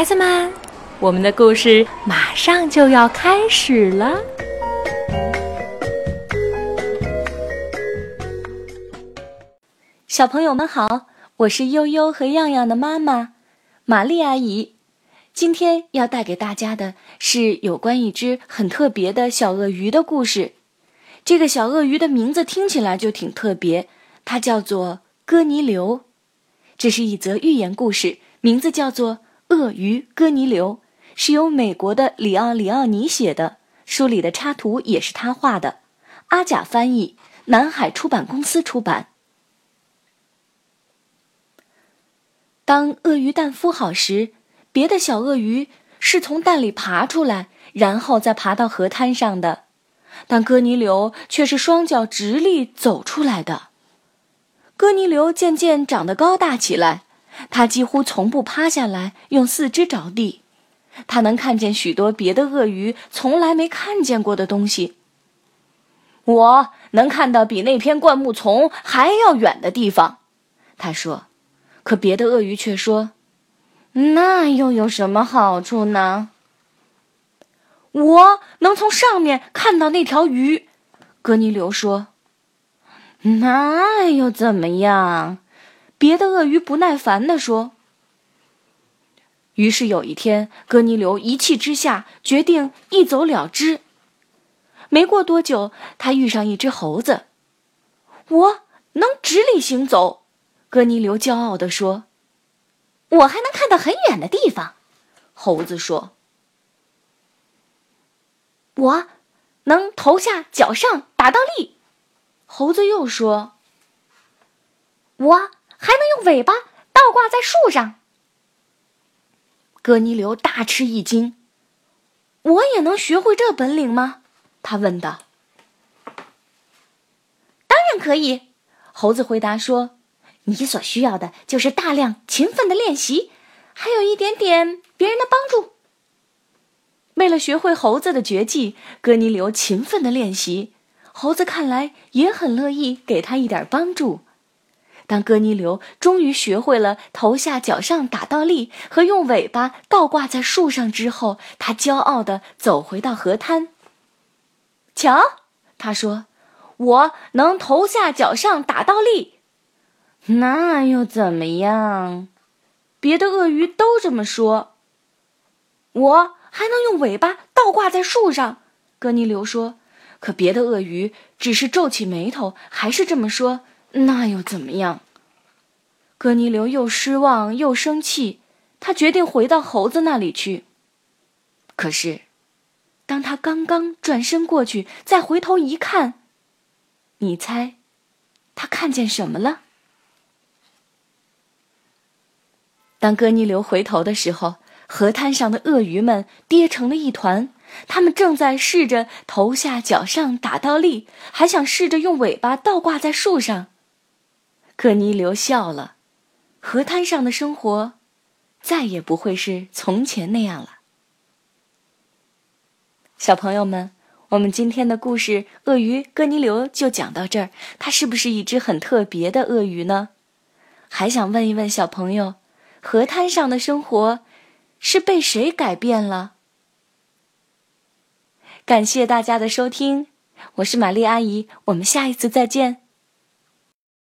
孩子们，我们的故事马上就要开始了。小朋友们好，我是悠悠和样样的妈妈，玛丽阿姨。今天要带给大家的是有关一只很特别的小鳄鱼的故事。这个小鳄鱼的名字听起来就挺特别，它叫做哥尼流。这是一则寓言故事，名字叫做《鳄鱼哥尼流》，是由美国的里奥里奥尼写的，书里的插图也是他画的。阿甲翻译，南海出版公司出版。当鳄鱼蛋孵好时，别的小鳄鱼是从蛋里爬出来，然后再爬到河滩上的，但哥尼流却是双脚直立走出来的。哥尼流渐渐长得高大起来，他几乎从不趴下来用四肢着地，他能看见许多别的鳄鱼从来没看见过的东西。我能看到比那片灌木丛还要远的地方，他说。可别的鳄鱼却说：“那又有什么好处呢？”我能从上面看到那条鱼，格尼流说：“那又怎么样？”别的鳄鱼不耐烦地说。于是有一天，哥尼流一气之下决定一走了之。没过多久，他遇上一只猴子。我能直立行走。哥尼流骄傲地说：“我还能看到很远的地方。”猴子说：“我能头下脚上打倒立。”猴子又说：“我还能用尾巴倒挂在树上。”哥尼流大吃一惊：“我也能学会这本领吗？”他问道。“当然可以。”猴子回答说。你所需要的就是大量勤奋的练习，还有一点点别人的帮助。为了学会猴子的绝技，哥尼流勤奋的练习。猴子看来也很乐意给他一点帮助。当哥尼流终于学会了头下脚上打倒立和用尾巴倒挂在树上之后，他骄傲地走回到河滩。瞧，他说：“我能头下脚上打倒立。”那又怎么样？别的鳄鱼都这么说。我还能用尾巴倒挂在树上，哥尼流说。可别的鳄鱼只是皱起眉头，还是这么说。那又怎么样？格尼流又失望又生气，他决定回到猴子那里去。可是，当他刚刚转身过去，再回头一看，你猜，他看见什么了？当哥尼流回头的时候，河滩上的鳄鱼们跌成了一团。他们正在试着头下脚上打倒立，还想试着用尾巴倒挂在树上。哥尼流笑了，河滩上的生活再也不会是从前那样了。小朋友们，我们今天的故事《鳄鱼哥尼流》就讲到这儿。它是不是一只很特别的鳄鱼呢？还想问一问小朋友。河滩上的生活是被谁改变了？感谢大家的收听，我是玛丽阿姨，我们下一次再见。